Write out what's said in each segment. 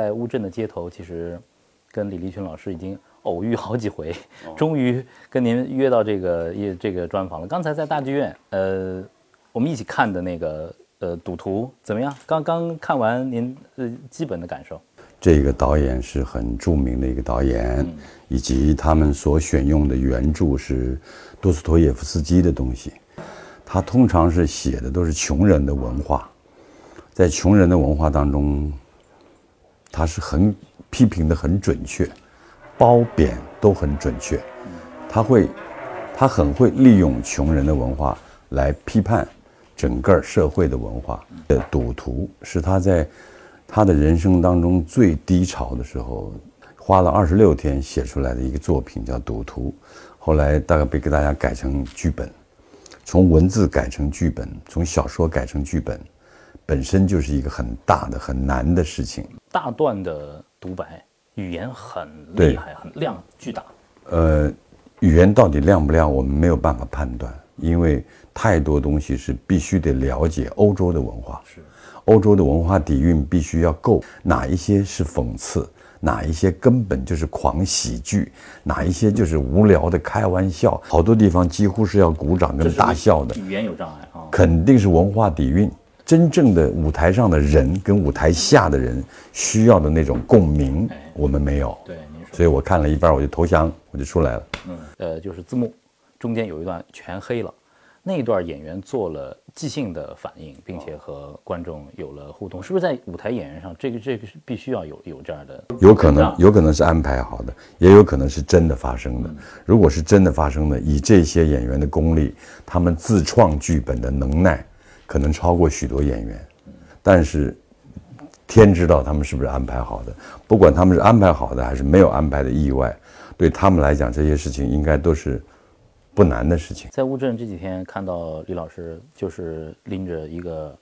在乌镇的街头，其实跟李立群老师已经偶遇好几回，终于跟您约到这个一这个专访了。刚才在大剧院，呃，我们一起看的那个呃《赌徒》怎么样？刚刚看完，您呃基本的感受？这个导演是很著名的一个导演，以及他们所选用的原著是多斯托耶夫斯基的东西。他通常是写的都是穷人的文化，在穷人的文化当中，他是很批评的很准确，褒贬都很准确。他会，他很会利用穷人的文化来批判整个社会的文化。的赌徒是他在。他的人生当中最低潮的时候，花了二十六天写出来的一个作品叫《赌徒》，后来大概被给大家改成剧本，从文字改成剧本，从小说改成剧本，本身就是一个很大的、很难的事情。大段的独白，语言很厉害，很量，巨大。呃，语言到底亮不亮，我们没有办法判断，因为太多东西是必须得了解欧洲的文化。是。欧洲的文化底蕴必须要够，哪一些是讽刺，哪一些根本就是狂喜剧，哪一些就是无聊的开玩笑，好多地方几乎是要鼓掌跟大笑的。语言有障碍啊，肯定是文化底蕴。真正的舞台上的人跟舞台下的人需要的那种共鸣，我们没有。对，所以我看了一半我就投降，我就出来了。嗯，呃，就是字幕中间有一段全黑了。那一段演员做了即兴的反应，并且和观众有了互动，是不是在舞台演员上，这个这个是必须要有有这样的？有可能，有可能是安排好的，也有可能是真的发生的。如果是真的发生的，以这些演员的功力，他们自创剧本的能耐，可能超过许多演员。但是，天知道他们是不是安排好的。不管他们是安排好的还是没有安排的意外，对他们来讲，这些事情应该都是。不难的事情，在乌镇这几天看到李老师就是拎着一个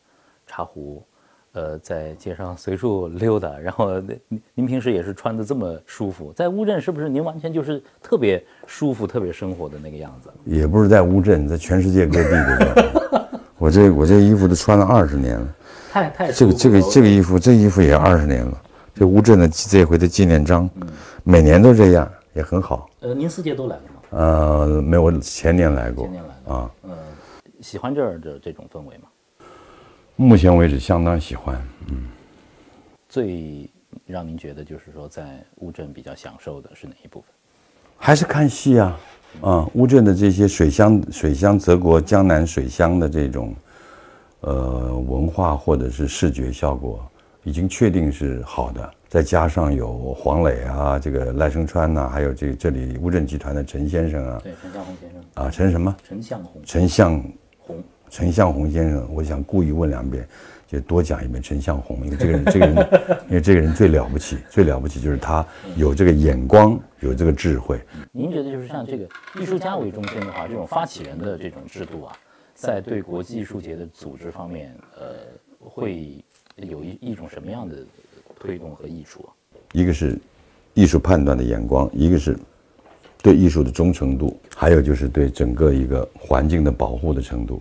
茶壶，呃，在街上随处溜达。然后您您平时也是穿的这么舒服，在乌镇是不是您完全就是特别舒服、特别生活的那个样子？也不是在乌镇，在全世界各地的。我这我这衣服都穿了二十年了，太太这个这个这个衣服这衣服也二十年了。这乌镇的这回的纪念章，每年都这样，也很好。呃，您四届都来了吗？呃，没有，我前年来过。前年来的啊，嗯，喜欢这儿的这种氛围吗？目前为止，相当喜欢。嗯，最让您觉得就是说在乌镇比较享受的是哪一部分？还是看戏啊，啊，乌镇的这些水乡、水乡泽国、江南水乡的这种，呃，文化或者是视觉效果，已经确定是好的。再加上有黄磊啊，这个赖声川呐，还有这这里乌镇集团的陈先生啊，对，陈向红先生啊，陈什么？陈向红。陈向红，陈向红先生，我想故意问两遍，就多讲一遍陈向红，因为这个人，这个人，因为这个人最了不起，最了不起就是他有这个眼光，有这个智慧。您觉得就是像这个艺术家为中心的话，这种发起人的这种制度啊，在对国际艺术节的组织方面，呃，会有一一种什么样的？推动和益处、啊，一个是艺术判断的眼光，一个是对艺术的忠诚度，还有就是对整个一个环境的保护的程度。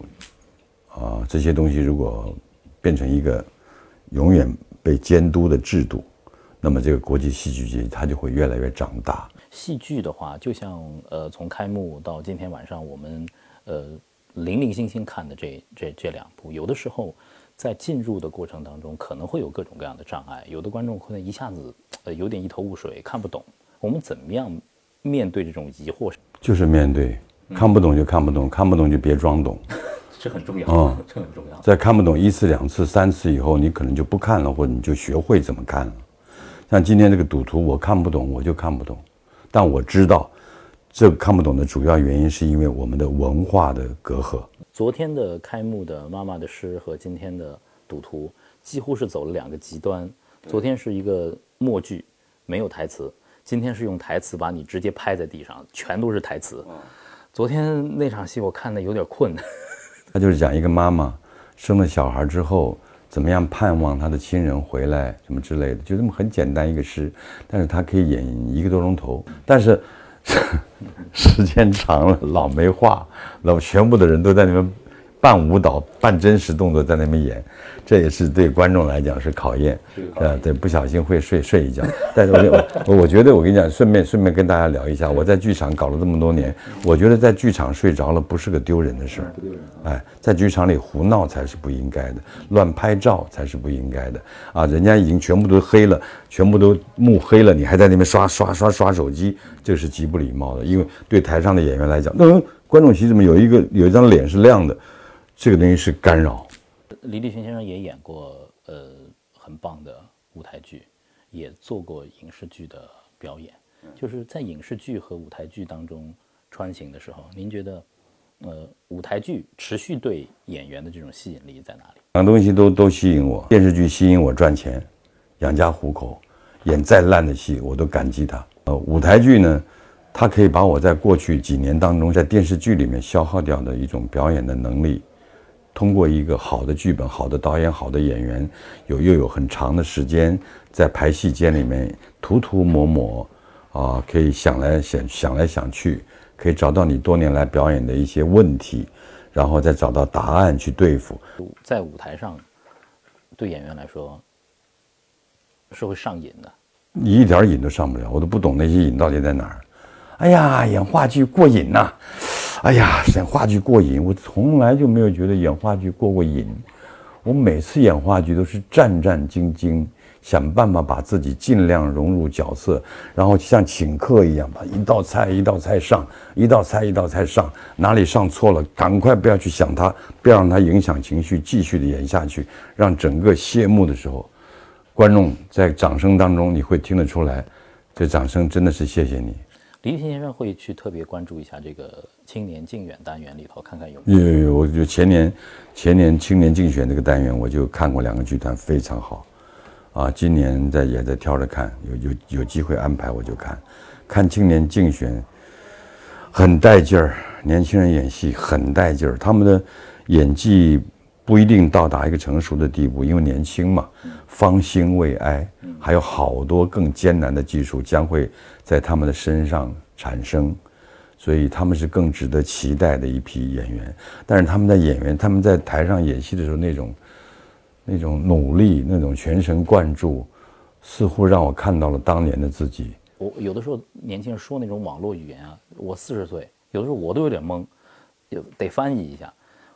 啊，这些东西如果变成一个永远被监督的制度，那么这个国际戏剧节它就会越来越长大。戏剧的话，就像呃，从开幕到今天晚上，我们呃零零星星看的这这这两部，有的时候。在进入的过程当中，可能会有各种各样的障碍，有的观众可能一下子呃有点一头雾水，看不懂。我们怎么样面对这种疑惑？就是面对，看不懂就看不懂，看不懂就别装懂，这很重要啊，这很重要。在看不懂一次、两次、三次以后，你可能就不看了，或者你就学会怎么看了。像今天这个赌徒，我看不懂，我就看不懂，但我知道，这看不懂的主要原因是因为我们的文化的隔阂。昨天的开幕的《妈妈的诗》和今天的《赌徒》几乎是走了两个极端。昨天是一个默剧，没有台词；今天是用台词把你直接拍在地上，全都是台词。昨天那场戏我看的有点困。他就是讲一个妈妈生了小孩之后，怎么样盼望她的亲人回来，什么之类的，就这么很简单一个诗，但是他可以演一个多钟头，但是。时间长了，老没话，老全部的人都在那边半舞蹈、半真实动作在那边演，这也是对观众来讲是考验。呃，对，不小心会睡睡一觉。但是我我我觉得我跟你讲，顺便顺便跟大家聊一下，我在剧场搞了这么多年，我觉得在剧场睡着了不是个丢人的事儿。哎，在剧场里胡闹才是不应该的，乱拍照才是不应该的。啊，人家已经全部都黑了，全部都幕黑了，你还在那边刷刷刷刷手机，这是极不礼貌的。因为对台上的演员来讲，嗯，观众席怎么有一个有一张脸是亮的？这个东西是干扰。李立群先生也演过呃很棒的舞台剧，也做过影视剧的表演。就是在影视剧和舞台剧当中穿行的时候，您觉得呃舞台剧持续对演员的这种吸引力在哪里？两个东西都都吸引我。电视剧吸引我赚钱，养家糊口，演再烂的戏我都感激他。呃，舞台剧呢，它可以把我在过去几年当中在电视剧里面消耗掉的一种表演的能力。通过一个好的剧本、好的导演、好的演员，有又有很长的时间在排戏间里面涂涂抹抹，啊，可以想来想想来想去，可以找到你多年来表演的一些问题，然后再找到答案去对付。在舞台上，对演员来说是会上瘾的。你一点瘾都上不了，我都不懂那些瘾到底在哪儿。哎呀，演话剧过瘾呐！哎呀，演话剧过瘾，我从来就没有觉得演话剧过过瘾。我每次演话剧都是战战兢兢，想办法把自己尽量融入角色，然后像请客一样，把一道菜一道菜上，一道菜一道菜上，哪里上错了，赶快不要去想它，不要让它影响情绪，继续的演下去，让整个谢幕的时候，观众在掌声当中，你会听得出来，这掌声真的是谢谢你。李立先生会去特别关注一下这个青年竞选单元里头，看看有。有有有，我就前年前年青年竞选这个单元，我就看过两个剧团，非常好。啊，今年在也在挑着看，有有有机会安排我就看。看青年竞选很带劲儿，年轻人演戏很带劲儿，他们的演技不一定到达一个成熟的地步，因为年轻嘛，方兴未艾，还有好多更艰难的技术将会。在他们的身上产生，所以他们是更值得期待的一批演员。但是他们在演员，他们在台上演戏的时候，那种那种努力，那种全神贯注，似乎让我看到了当年的自己。我有的时候年轻人说那种网络语言啊，我四十岁，有的时候我都有点懵，得翻译一下，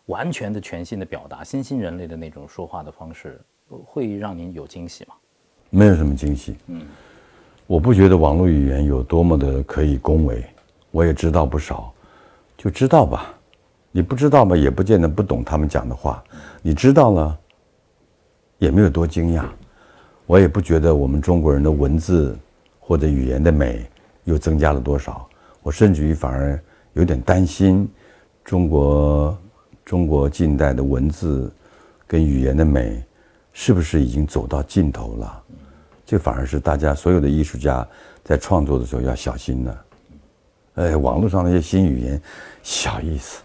完全的全新的表达，新兴人类的那种说话的方式，会让您有惊喜吗？没有什么惊喜。嗯。我不觉得网络语言有多么的可以恭维，我也知道不少，就知道吧。你不知道吧，也不见得不懂他们讲的话。你知道了，也没有多惊讶。我也不觉得我们中国人的文字或者语言的美又增加了多少。我甚至于反而有点担心，中国中国近代的文字跟语言的美，是不是已经走到尽头了？这反而是大家所有的艺术家在创作的时候要小心的。哎，网络上那些新语言，小意思，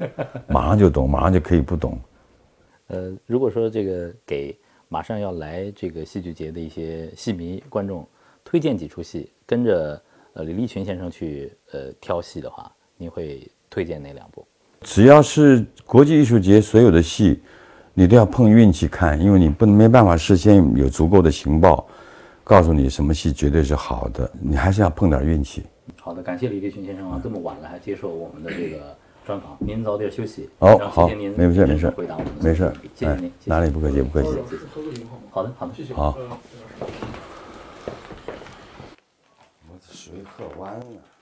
马上就懂，马上就可以不懂。呃，如果说这个给马上要来这个戏剧节的一些戏迷观众推荐几出戏，跟着呃李立群先生去呃挑戏的话，你会推荐哪两部？只要是国际艺术节所有的戏，你都要碰运气看，因为你不能没办法事先有足够的情报。告诉你什么戏绝对是好的，你还是要碰点运气。好的，感谢李立群先生啊，这么晚了还接受我们的这个专访，您早点休息。哦，好，没事没事，回答我们没事，谢谢您，哪里不客气不客气。好的好的，谢谢。好。我水喝完了，水喝完了。